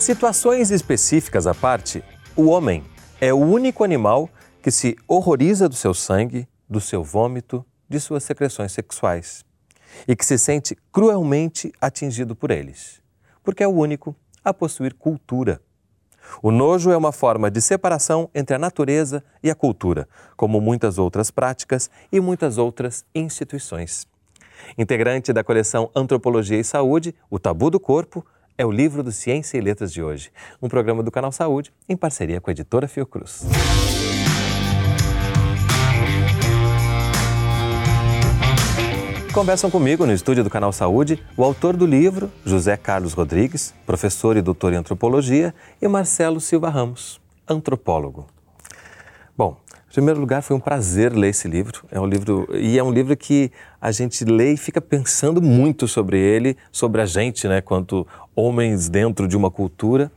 Situações específicas à parte, o homem é o único animal que se horroriza do seu sangue, do seu vômito, de suas secreções sexuais e que se sente cruelmente atingido por eles, porque é o único a possuir cultura. O nojo é uma forma de separação entre a natureza e a cultura, como muitas outras práticas e muitas outras instituições. Integrante da coleção Antropologia e Saúde, O Tabu do Corpo, é o livro do Ciência e Letras de hoje, um programa do Canal Saúde em parceria com a editora Fiocruz. Conversam comigo no estúdio do Canal Saúde o autor do livro, José Carlos Rodrigues, professor e doutor em antropologia, e Marcelo Silva Ramos, antropólogo. Bom, em primeiro lugar, foi um prazer ler esse livro. É um livro e é um livro que a gente lê e fica pensando muito sobre ele, sobre a gente, né, quanto homens dentro de uma cultura.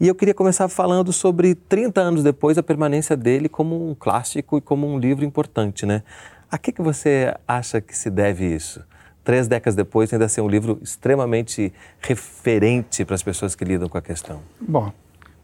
E eu queria começar falando sobre 30 anos depois a permanência dele como um clássico e como um livro importante, né? A que, que você acha que se deve isso? Três décadas depois, ainda ser um livro extremamente referente para as pessoas que lidam com a questão. Bom,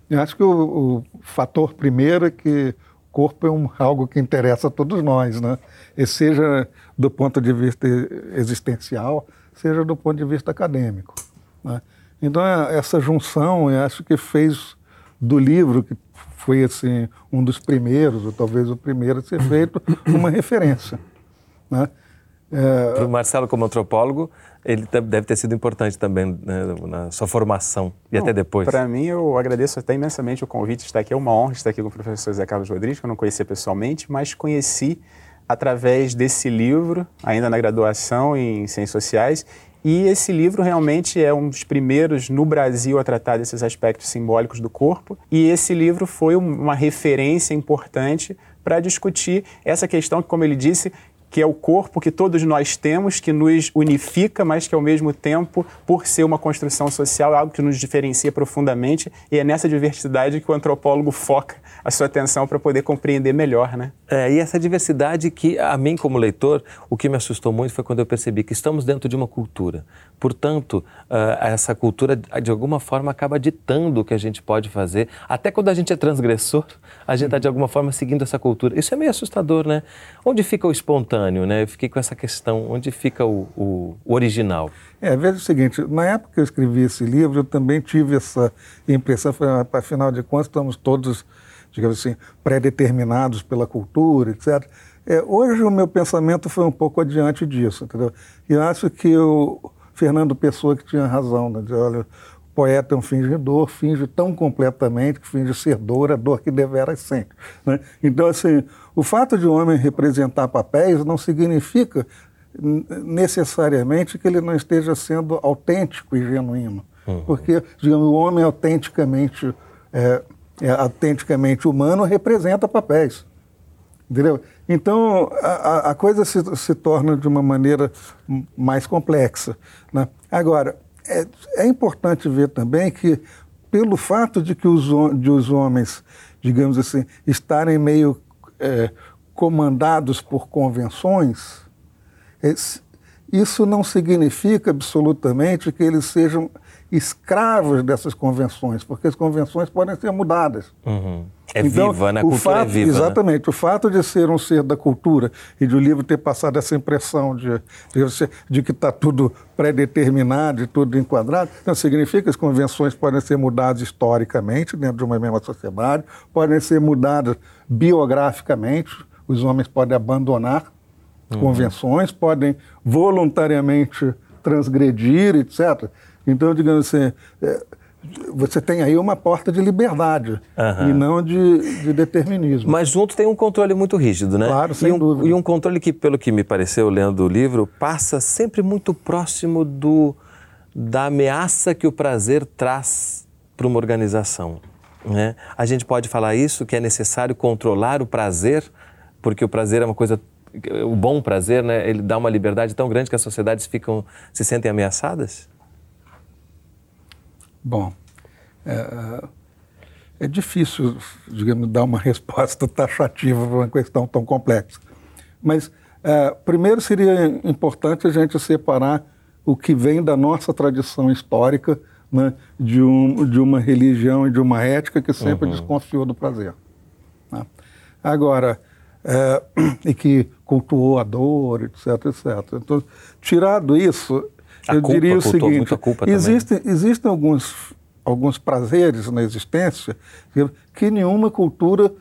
eu acho que o, o fator primeiro é que corpo é um, algo que interessa a todos nós, né? E seja do ponto de vista existencial, seja do ponto de vista acadêmico. Né? Então, é, essa junção, eu acho que fez do livro, que foi assim um dos primeiros, ou talvez o primeiro a ser feito, uma referência. Né? É... Para o Marcelo, como antropólogo, ele deve ter sido importante também né, na sua formação e Não, até depois. Para mim, eu agradeço até imensamente o convite de estar aqui. É uma honra estar aqui com o professor Zé Carlos Rodrigues, que eu não conhecia pessoalmente, mas conheci através desse livro, ainda na graduação em Ciências Sociais, e esse livro realmente é um dos primeiros no Brasil a tratar desses aspectos simbólicos do corpo. E esse livro foi uma referência importante para discutir essa questão que, como ele disse, que é o corpo que todos nós temos, que nos unifica, mas que ao mesmo tempo, por ser uma construção social, é algo que nos diferencia profundamente, e é nessa diversidade que o antropólogo foca a sua atenção para poder compreender melhor, né? É, e essa diversidade que, a mim como leitor, o que me assustou muito foi quando eu percebi que estamos dentro de uma cultura. Portanto, uh, essa cultura, de alguma forma, acaba ditando o que a gente pode fazer. Até quando a gente é transgressor, a gente está, de alguma forma, seguindo essa cultura. Isso é meio assustador, né? Onde fica o espontâneo, né? Eu fiquei com essa questão, onde fica o, o, o original? É, veja o seguinte, na época que eu escrevi esse livro, eu também tive essa impressão, afinal de contas, estamos todos digamos assim, pré-determinados pela cultura, etc. É, hoje o meu pensamento foi um pouco adiante disso, entendeu? E acho que o Fernando Pessoa que tinha razão, né? Dizer, olha, poeta é um fingidor, finge tão completamente que finge ser dor, a dor que deveras sente. Né? Então, assim, o fato de um homem representar papéis não significa necessariamente que ele não esteja sendo autêntico e genuíno. Uhum. Porque, digamos, o homem autenticamente é, é, autenticamente humano representa papéis. Entendeu? Então, a, a coisa se, se, torna de uma maneira mais complexa. Né? Agora, é, é, importante ver também que, pelo fato de que os, de os homens, digamos assim, estarem meio é, comandados por convenções, isso não significa absolutamente que eles sejam escravos dessas convenções, porque as convenções podem ser mudadas. Uhum. É então, viva, né? A cultura é fato, é viva. Né? Exatamente. Né? O fato de ser um ser da cultura e de o livro ter passado essa impressão de, de, de que está tudo pré-determinado e tudo enquadrado, não significa que as convenções podem ser mudadas historicamente dentro de uma mesma sociedade, podem ser mudadas biograficamente, os homens podem abandonar uhum. convenções, podem voluntariamente transgredir, etc. Então, digamos assim, é, você tem aí uma porta de liberdade uhum. e não de, de, determinismo. Mas junto tem um controle muito rígido, né? Claro, sem e um, dúvida. E um controle que, pelo que me pareceu lendo o livro, passa sempre muito próximo do, da ameaça que o prazer traz para uma organização. Né? A gente pode falar isso, que é necessário controlar o prazer, porque o prazer é uma coisa o bom prazer, né, ele dá uma liberdade tão grande que as sociedades ficam se sentem ameaçadas? Bom, é, é difícil, digamos, dar uma resposta taxativa para uma questão tão complexa. Mas, é, primeiro, seria importante a gente separar o que vem da nossa tradição histórica né, de, um, de uma religião e de uma ética que sempre uhum. desconfiou do prazer. Né? Agora, é, e que cultuou a dor, etc, etc. Então, tirado isso, a eu culpa, diria o seguinte: existem, existem alguns, alguns prazeres na existência que nenhuma cultura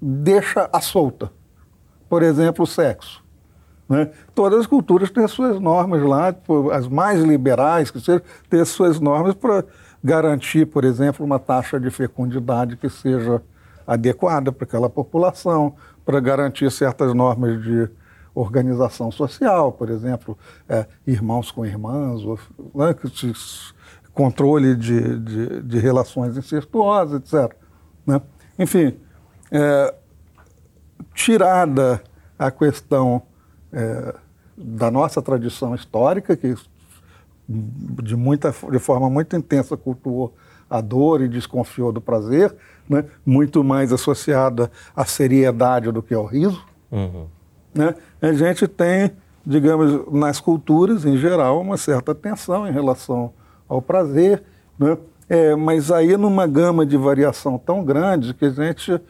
deixa à solta. Por exemplo, o sexo. Né? Todas as culturas têm as suas normas lá, as mais liberais, que sejam, têm as suas normas para garantir, por exemplo, uma taxa de fecundidade que seja adequada para aquela população, para garantir certas normas de organização social, por exemplo, é, irmãos com irmãs, ou, né, controle de, de, de, relações incestuosas, etc. Né? Enfim, é, tirada a questão é, da nossa tradição histórica, que de, muita, de forma muito intensa cultuou a dor e desconfiou do prazer, né? muito mais associada à seriedade do que ao riso. Uhum. Né? A gente tem, digamos, nas culturas em geral, uma certa tensão em relação ao prazer, né? é, mas aí numa gama de variação tão grande que a gente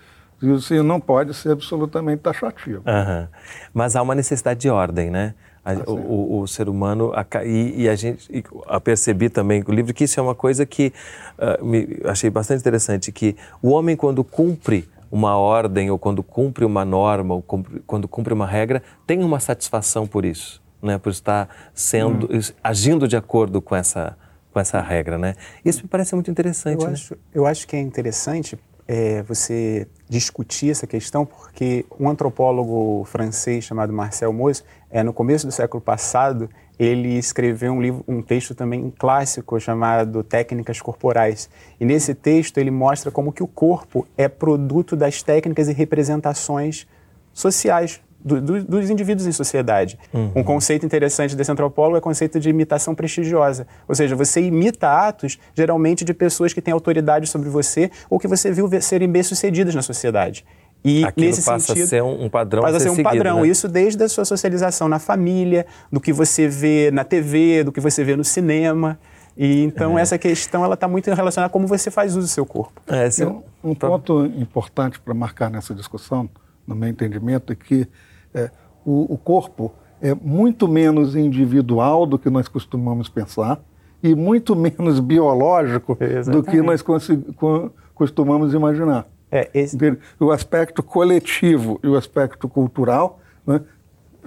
isso não pode ser absolutamente taxativo. Uhum. Mas há uma necessidade de ordem, né? A, ah, o, o, o, ser humano e, e a gente e, a percebi também o livro que isso é uma coisa que uh, me achei bastante interessante que o homem quando cumpre uma ordem ou quando cumpre uma norma ou cumpre, quando cumpre uma regra tem uma satisfação por isso, né? Por estar sendo hum. agindo de acordo com essa com essa regra, né? Isso me parece muito interessante. Eu, né? acho, eu acho que é interessante é, você discutir essa questão, porque um antropólogo francês chamado Marcel Mauss, é, no começo do século passado, ele escreveu um livro, um texto também clássico chamado Técnicas Corporais. E nesse texto ele mostra como que o corpo é produto das técnicas e representações sociais do, do, dos indivíduos em sociedade. Uhum. Um conceito interessante desse antropólogo é o conceito de imitação prestigiosa. Ou seja, você imita atos, geralmente, de pessoas que têm autoridade sobre você ou que você viu serem bem-sucedidas na sociedade. E Aquilo nesse passa sentido, a ser um padrão passa a ser, um seguido, padrão. Né? Isso desde a sua socialização na família, do que você vê na TV, do que você vê no cinema. E então é. essa questão ela está muito relacionada a como você faz uso do seu corpo. É, um, um ponto importante para marcar nessa discussão, no meu entendimento, é que é, o, o corpo é muito menos individual do que nós costumamos pensar e muito menos biológico Exatamente. do que nós costumamos imaginar. É, esse... O aspecto coletivo e o aspecto cultural, né,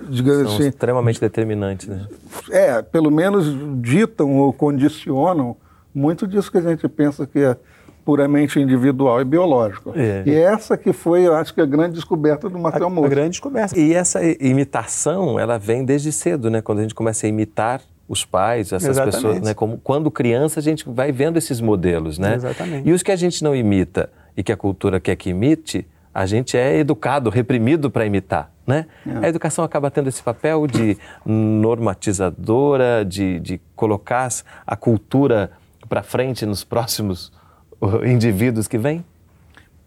digamos São assim, extremamente determinantes. Né? É, pelo menos ditam ou condicionam muito disso que a gente pensa que é puramente individual e biológico. É. E essa que foi, eu acho que a grande descoberta do Marcel Mauss. A grande descoberta. E essa imitação, ela vem desde cedo, né? Quando a gente começa a imitar os pais, essas Exatamente. pessoas, né? Como quando criança a gente vai vendo esses modelos, né? Exatamente. E os que a gente não imita e que a cultura quer que imite, a gente é educado, reprimido para imitar, né? É. A educação acaba tendo esse papel de normatizadora, de, de colocar a cultura para frente nos próximos indivíduos que vêm?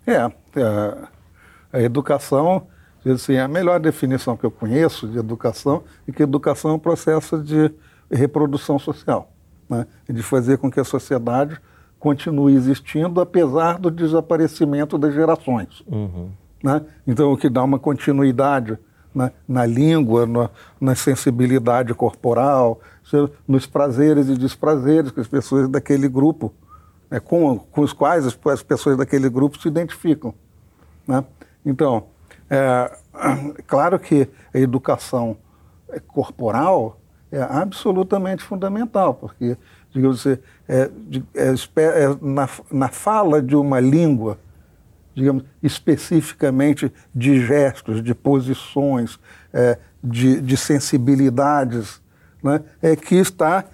É, a, é, a educação, assim, a melhor definição que eu conheço de educação é que educação é um processo de reprodução social, né? de fazer com que a sociedade continue existindo apesar do desaparecimento das gerações. Uhum. Né? Então, o que dá uma continuidade né? na língua, na, na sensibilidade corporal, nos prazeres e desprazeres que as pessoas daquele grupo né, com, com os quais as, as, pessoas daquele grupo se identificam. Né? Então, é, claro que a educação corporal é absolutamente fundamental, porque, digamos assim, é, é, é, na, na fala de uma língua, digamos, especificamente de gestos, de posições, é, de, de, sensibilidades, né, é que está,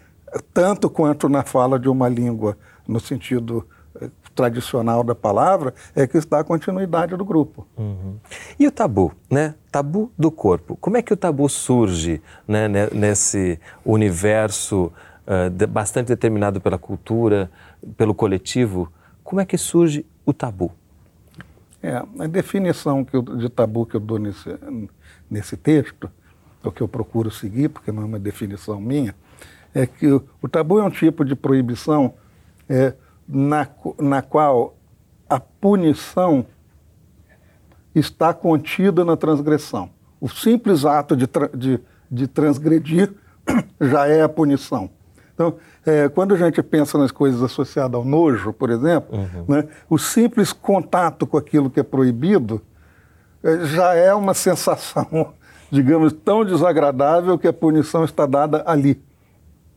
tanto quanto na fala de uma língua no sentido eh, tradicional da palavra, é que está a continuidade do grupo. Uhum. E o tabu, né? Tabu do corpo. Como é que o tabu surge né, nesse universo de, bastante determinado pela cultura, pelo coletivo? Como é que surge o tabu? É, a definição eu, de tabu que eu dou nesse, nesse texto, o que eu procuro seguir, porque não é uma definição minha, é que o, o tabu é um tipo de proibição é, na, na qual a punição está contida na transgressão. O simples ato de, de, de transgredir já é a punição. Então, é, quando a gente pensa nas coisas associadas ao nojo, por exemplo, uhum. né, o simples contato com aquilo que é proibido é, já é uma sensação, digamos, tão desagradável que a punição está dada ali.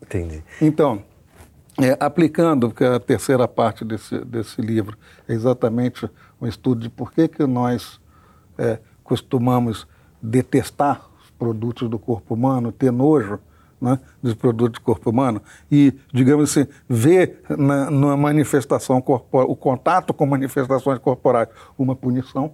Entendi. Então, é, aplicando, porque a terceira parte desse, desse livro é exatamente um estudo de por que, que nós é, costumamos detestar os produtos do corpo humano, ter nojo né, dos produtos do corpo humano e, digamos assim, ver na, numa manifestação corporal, o contato com manifestações corporais, uma punição.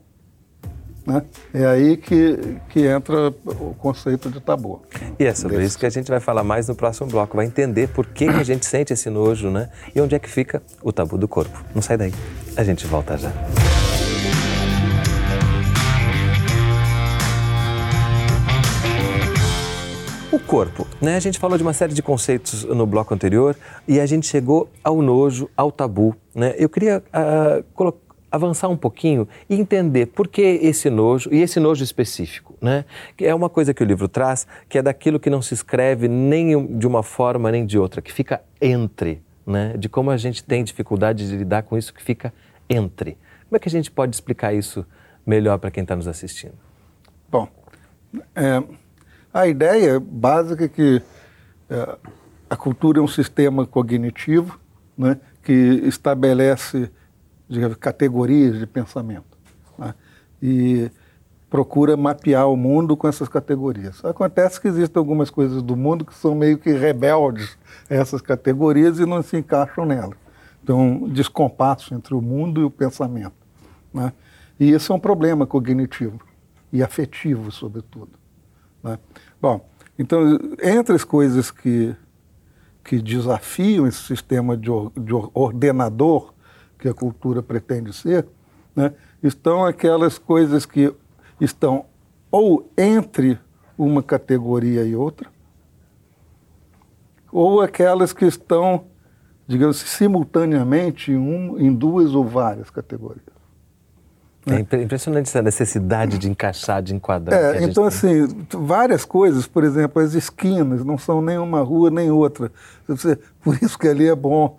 Né? É aí que, que entra o conceito de tabu. E é sobre Desse. isso que a gente vai falar mais no próximo bloco, vai entender por que, que a gente sente esse nojo, né? E onde é que fica o tabu do corpo. Não sai daí, a gente volta já. Corpo, né? A gente falou de uma série de conceitos no bloco anterior e a gente chegou ao nojo, ao tabu, né? Eu queria uh, avançar um pouquinho e entender por que esse nojo e esse nojo específico, né? Que é uma coisa que o livro traz, que é daquilo que não se escreve nem de uma forma nem de outra, que fica entre, né? De como a gente tem dificuldade de lidar com isso que fica entre. Como é que a gente pode explicar isso melhor para quem está nos assistindo? Bom, é a ideia básica é que é, a cultura é um sistema cognitivo né, que estabelece digamos, categorias de pensamento né, e procura mapear o mundo com essas categorias. Acontece que existem algumas coisas do mundo que são meio que rebeldes a essas categorias e não se encaixam nelas. Então, um descompasso entre o mundo e o pensamento. Né? E isso é um problema cognitivo e afetivo, sobretudo. Né? Bom, então, entre as coisas que, que desafiam esse sistema de, de ordenador que a cultura pretende ser, né, estão aquelas coisas que estão ou entre uma categoria e outra, ou aquelas que estão, digamos, simultaneamente em, um, em duas ou várias categorias. Né? É impressionante essa necessidade de encaixar, de enquadrar. É, então, assim, várias coisas, por exemplo, as esquinas não são nem uma rua nem outra. Por isso que ali é bom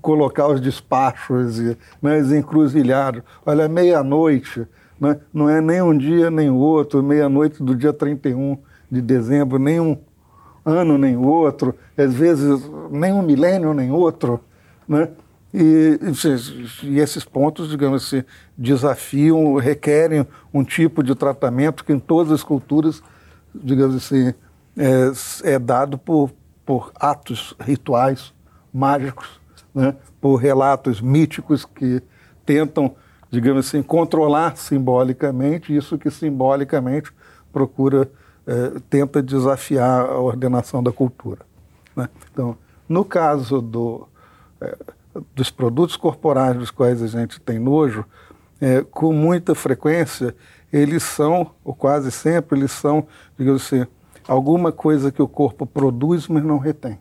colocar os despachos e né, os encruzilhados. Olha, meia-noite, né, não é nem um dia nem o outro, meia-noite do dia 31 de dezembro, nem um ano nem outro, às vezes nem um milênio nem outro. Né? E, e, esses pontos, digamos assim, desafiam, requerem um tipo de tratamento que em todas as culturas, digamos assim, é, é dado por, por atos rituais mágicos, né? por relatos míticos que tentam, digamos assim, controlar simbolicamente isso que simbolicamente procura, é, tenta desafiar a ordenação da cultura. Né? Então, no caso do é, dos produtos corporais dos quais a gente tem nojo, é, com muita frequência, eles são, ou quase sempre, eles são, digamos assim, alguma coisa que o corpo produz, mas não retém.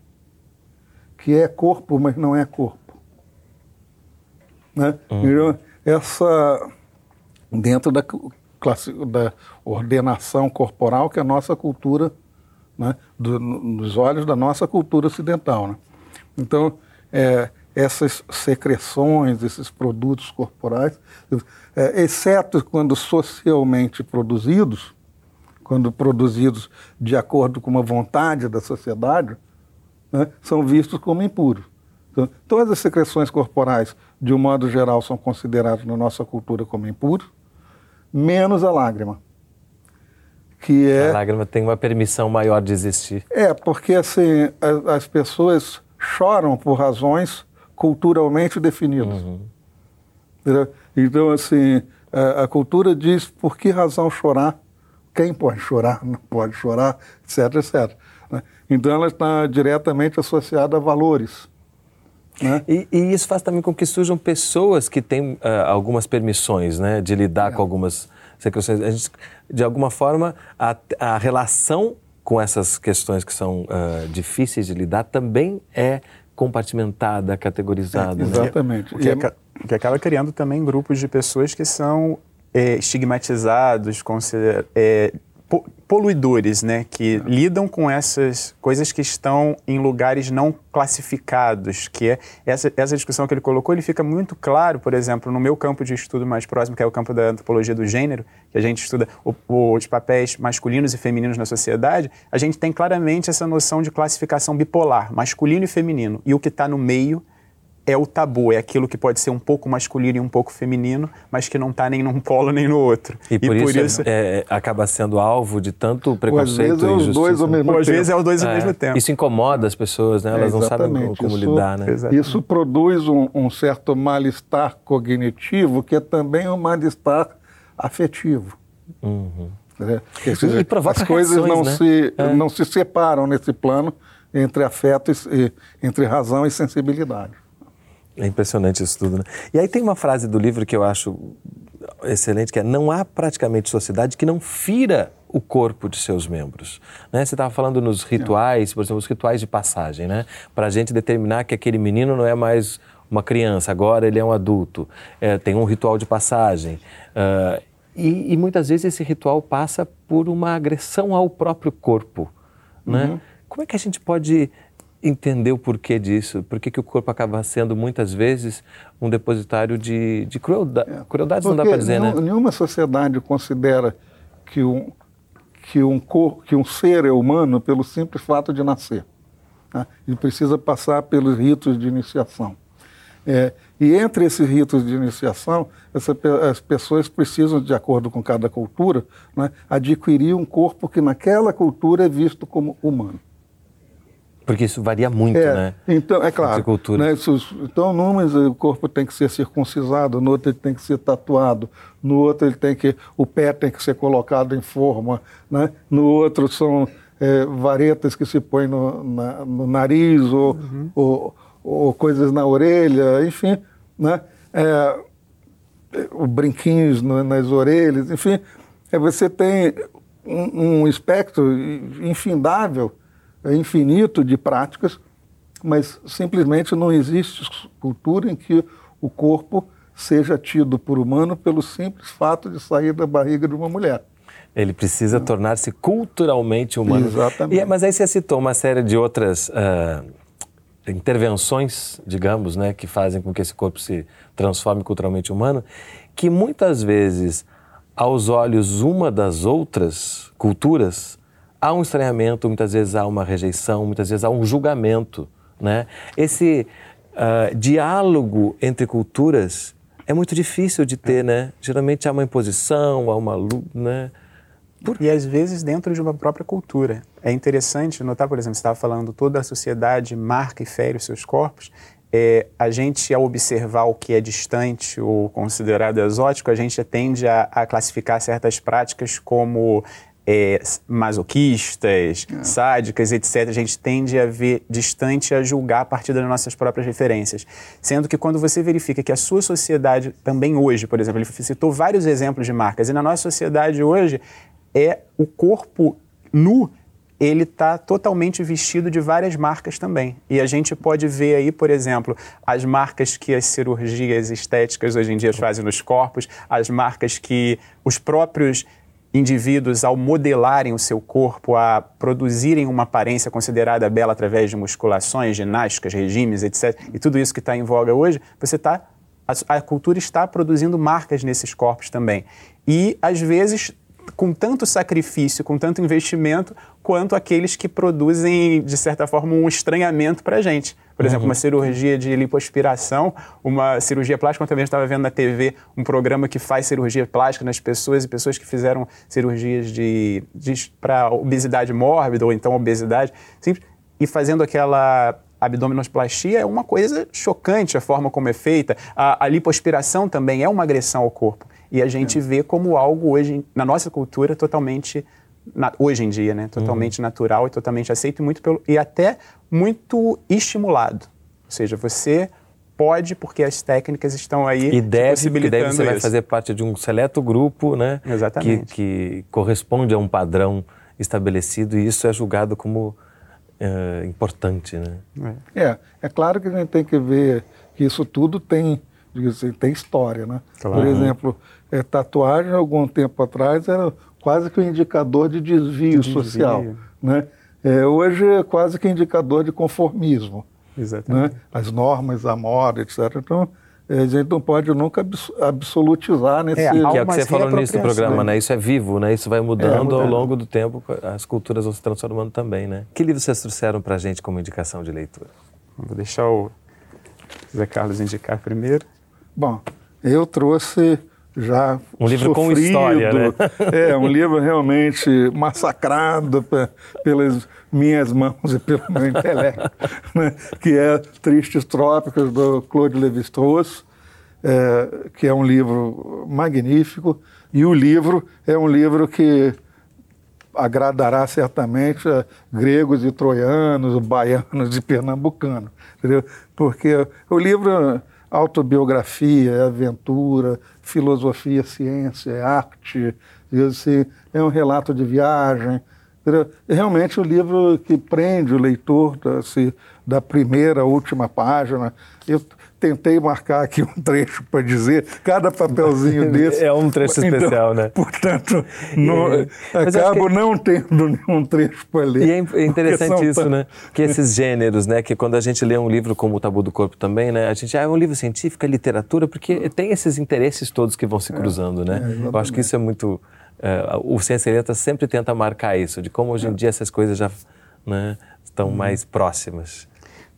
Que é corpo, mas não é corpo. Né? Uhum. Essa, dentro da, classe, da ordenação corporal que é a nossa cultura, né? Do, nos olhos da nossa cultura ocidental. Né? Então, é, essas secreções, esses produtos corporais, é, exceto quando socialmente produzidos, quando produzidos de acordo com uma vontade da sociedade, né, são vistos como impuros. Então, todas as secreções corporais, de um modo geral, são consideradas na nossa cultura como impuros, menos a lágrima. Que é, a lágrima tem uma permissão maior de existir. É, porque assim, as, as pessoas choram por razões culturalmente definidos. Uhum. Então, assim, a, a, cultura diz por que razão chorar, quem pode chorar, não pode chorar, etc, etc. Né? Então, ela está diretamente associada a valores. Né? E, e, isso faz também com que surjam pessoas que têm uh, algumas permissões né, de lidar é. com algumas secreções. A gente, de alguma forma, a, a relação com essas questões que são uh, difíceis de lidar também é compartimentada, categorizada. É, exatamente. Né? O, que acaba, o, que acaba criando também grupos de pessoas que são é, estigmatizados, consider, é, poluidores, né, que é. lidam com essas coisas que estão em lugares não classificados, que é essa, essa discussão que ele colocou, ele fica muito claro, por exemplo, no meu campo de estudo mais próximo, que é o campo da antropologia do gênero, que a gente estuda o, o, os papéis masculinos e femininos na sociedade, a gente tem claramente essa noção de classificação bipolar, masculino e feminino, e o que está no meio é o tabu, é aquilo que pode ser um pouco masculino e um pouco feminino, mas que não está nem num polo nem no outro. E por, e por isso, isso... É, é, acaba sendo alvo de tanto preconceito ou às vezes é os dois ao mesmo tempo. Às vezes é os dois ao é, mesmo tempo. Isso incomoda as pessoas, né? Elas não sabem como, como isso, lidar, né? Isso produz um, um certo mal-estar cognitivo, que é também um mal-estar afetivo. Uhum. É, e provoca as coisas não, né? se, é. não se separam nesse plano entre afeto e, entre razão e sensibilidade. É impressionante isso tudo, né? E aí tem uma frase do livro que eu acho excelente, que é não há praticamente sociedade que não fira o corpo de seus membros. Né? Você estava falando nos rituais, por exemplo, os rituais de passagem, né? Para a gente determinar que aquele menino não é mais uma criança, agora ele é um adulto. É, tem um ritual de passagem. Uh, e, e, muitas vezes esse ritual passa por uma agressão ao próprio corpo. Né? Uhum. Como é que a gente pode entender o porquê disso, por que o corpo acaba sendo muitas vezes um depositário de, de crueldade, é. crueldades não dá para dizer, nenhum, né? Nenhuma sociedade considera que um, que, um cor, que um ser é humano pelo simples fato de nascer. Né? Ele precisa passar pelos ritos de iniciação. É, e entre esses ritos de iniciação, essa, as pessoas precisam, de acordo com cada cultura, né, adquirir um corpo que naquela cultura é visto como humano. Porque isso varia muito, é, né? Então, é claro. Né, então, numas o corpo tem que ser circuncisado, no outro ele tem que ser tatuado, no outro ele tem que, o pé tem que ser colocado em forma, né? no outro são é, varetas que se põem no, na, no nariz ou, uhum. ou, ou, coisas na orelha, enfim, né? É, o brinquinhos no, nas orelhas, enfim, é, você tem um, um espectro infindável infinito de práticas, mas simplesmente não existe cultura em que o corpo seja tido por humano pelo simples fato de sair da barriga de uma mulher. Ele precisa é. tornar-se culturalmente humano. Exatamente. E, mas aí você citou uma série de outras uh, intervenções, digamos, né, que fazem com que esse corpo se transforme culturalmente humano, que muitas vezes, aos olhos uma das outras culturas, há um estranhamento, muitas vezes há uma rejeição, muitas vezes há um julgamento. Né? Esse uh, diálogo entre culturas é muito difícil de ter, né? Geralmente há uma imposição, há uma né? Por... E às vezes dentro de uma própria cultura. É interessante notar, por exemplo, você estava falando toda a sociedade marca e fere os seus corpos. É, a gente, ao observar o que é distante ou considerado exótico, a gente tende a, a classificar certas práticas como é, masoquistas, é. sádicas, etc., a gente tende a ver distante, a julgar a partir das nossas próprias referências. Sendo que quando você verifica que a sua sociedade, também hoje, por exemplo, ele citou vários exemplos de marcas, e na nossa sociedade hoje é o corpo nu ele está totalmente vestido de várias marcas também. E a gente pode ver aí, por exemplo, as marcas que as cirurgias estéticas hoje em dia fazem nos corpos, as marcas que os próprios indivíduos, ao modelarem o seu corpo, a produzirem uma aparência considerada bela através de musculações, ginásticas, regimes, etc., e tudo isso que está em voga hoje, você está. A, a cultura está produzindo marcas nesses corpos também. E, às vezes, com tanto sacrifício, com tanto investimento, quanto aqueles que produzem, de certa forma, um estranhamento para a gente. Por exemplo, uhum. uma cirurgia de lipoaspiração, uma cirurgia plástica. Eu também estava vendo na TV um programa que faz cirurgia plástica nas pessoas e pessoas que fizeram cirurgias de, de para obesidade mórbida ou então obesidade, simples, e fazendo aquela abdominoplastia é uma coisa chocante a forma como é feita. A, a lipoaspiração também é uma agressão ao corpo. E a gente é. vê como algo hoje, na nossa cultura, totalmente na, hoje em dia, né? Totalmente uhum. natural e totalmente aceito e, muito pelo, e até muito estimulado. Ou seja, você pode porque as técnicas estão aí e deve, porque deve você isso. vai fazer parte de um seleto grupo, né? Exatamente. Que, que corresponde a um padrão estabelecido e isso é julgado como é, importante, né? É, é claro que a gente tem que ver que isso tudo tem, assim, tem história, né? Claro. Por exemplo, é, tatuagem, algum tempo atrás, era quase que um indicador de desvio, de social, desvio. né? É, hoje é quase que indicador de conformismo. Exatamente. Né? As normas, a moda, etc. Então, a gente não pode nunca absolutizar nesse... É, que é o que você falou no início do programa, né? Isso é vivo, né? Isso vai mudando é, ao longo do tempo, as culturas vão se transformando também, né? Que livro vocês trouxeram para a gente como indicação de leitura? Vou deixar o Zé Carlos indicar primeiro. Bom, eu trouxe já um livro sofrido, com história, né? é um livro realmente massacrado pelas minhas mãos e pelo meu intelecto, né? que é Tristes Trópicos do Claude Lévi-Strauss, é, que é um livro magnífico e o livro é um livro que agradará certamente a gregos e troianos, baianos e pernambucanos, entendeu? Porque o livro autobiografia, é aventura, filosofia, ciência, é arte, assim, é um relato de viagem. É realmente um livro que prende o leitor assim, da primeira à última página. Eu tentei marcar aqui um trecho para dizer, cada papelzinho desse. É um trecho então, especial, né? Portanto, é, acabo que... não tendo nenhum trecho para ler. E é interessante isso, né? Que esses gêneros, né? Que quando a gente lê um livro como O Tabu do Corpo também, né? A gente, ah, é um livro científico, é literatura, porque tem esses interesses todos que vão se é, cruzando, né? é, né? Eu acho que isso é muito... Uh, o Ciência sempre tenta marcar isso, de como hoje em dia essas coisas já né, estão uhum. mais próximas.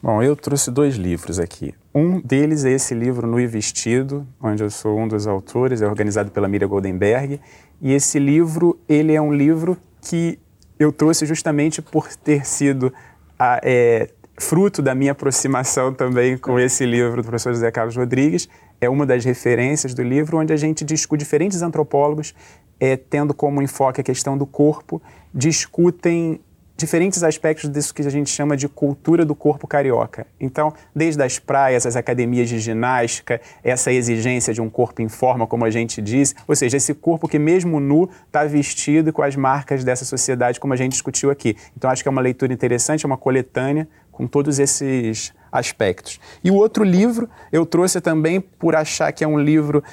Bom, eu trouxe dois livros aqui. Um deles é esse livro No e Vestido, onde eu sou um dos autores, é organizado pela Miriam Goldenberg. E esse livro, ele é um livro que eu trouxe justamente por ter sido a, é, fruto da minha aproximação também com esse livro do professor José Carlos Rodrigues. É uma das referências do livro, onde a gente discute, diferentes antropólogos, é, tendo como enfoque a questão do corpo, discutem diferentes aspectos disso que a gente chama de cultura do corpo carioca. Então, desde as praias, as academias de ginástica, essa exigência de um corpo em forma, como a gente diz, ou seja, esse corpo que mesmo nu está vestido com as marcas dessa sociedade, como a gente discutiu aqui. Então, acho que é uma leitura interessante, é uma coletânea com todos esses aspectos. E o outro livro eu trouxe também por achar que é um livro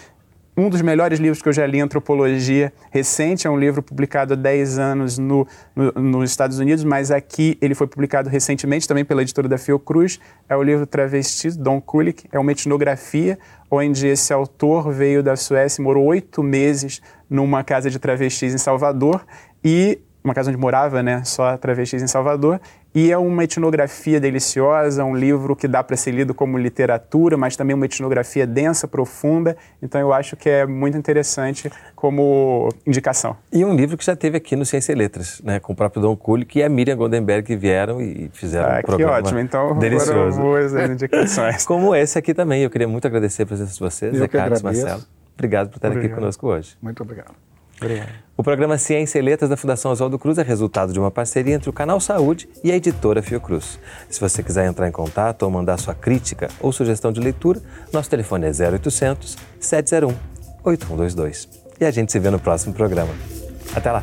um dos melhores livros que eu já li em antropologia recente, é um livro publicado há 10 anos no, no, nos Estados Unidos, mas aqui ele foi publicado recentemente também pela editora da Fiocruz. É o livro Travesti, Don Kulik, é uma etnografia onde esse autor veio da Suécia, morou oito meses numa casa de travestis em Salvador e uma casa onde morava, né, só travestis em Salvador, e é uma etnografia deliciosa, um livro que dá para ser lido como literatura, mas também uma etnografia densa, profunda. Então eu acho que é muito interessante como indicação. E um livro que já teve aqui no Ciência e Letras, né, com o próprio Dom Kulik e a Miriam Goldenberg que vieram e fizeram ah, um programa que ótimo. Então, delicioso. boas indicações. como esse aqui também. Eu queria muito agradecer a presença de vocês, Zé Carlos, Marcelo. Obrigado por estar aqui conosco hoje. Muito obrigado. Obrigado. O programa Ciência e Letras da Fundação Oswaldo Cruz é resultado de uma parceria entre o Canal Saúde e a editora Fiocruz. Se você quiser entrar em contato ou mandar sua crítica ou sugestão de leitura, nosso telefone é 0800 701 8122. E a gente se vê no próximo programa. Até lá!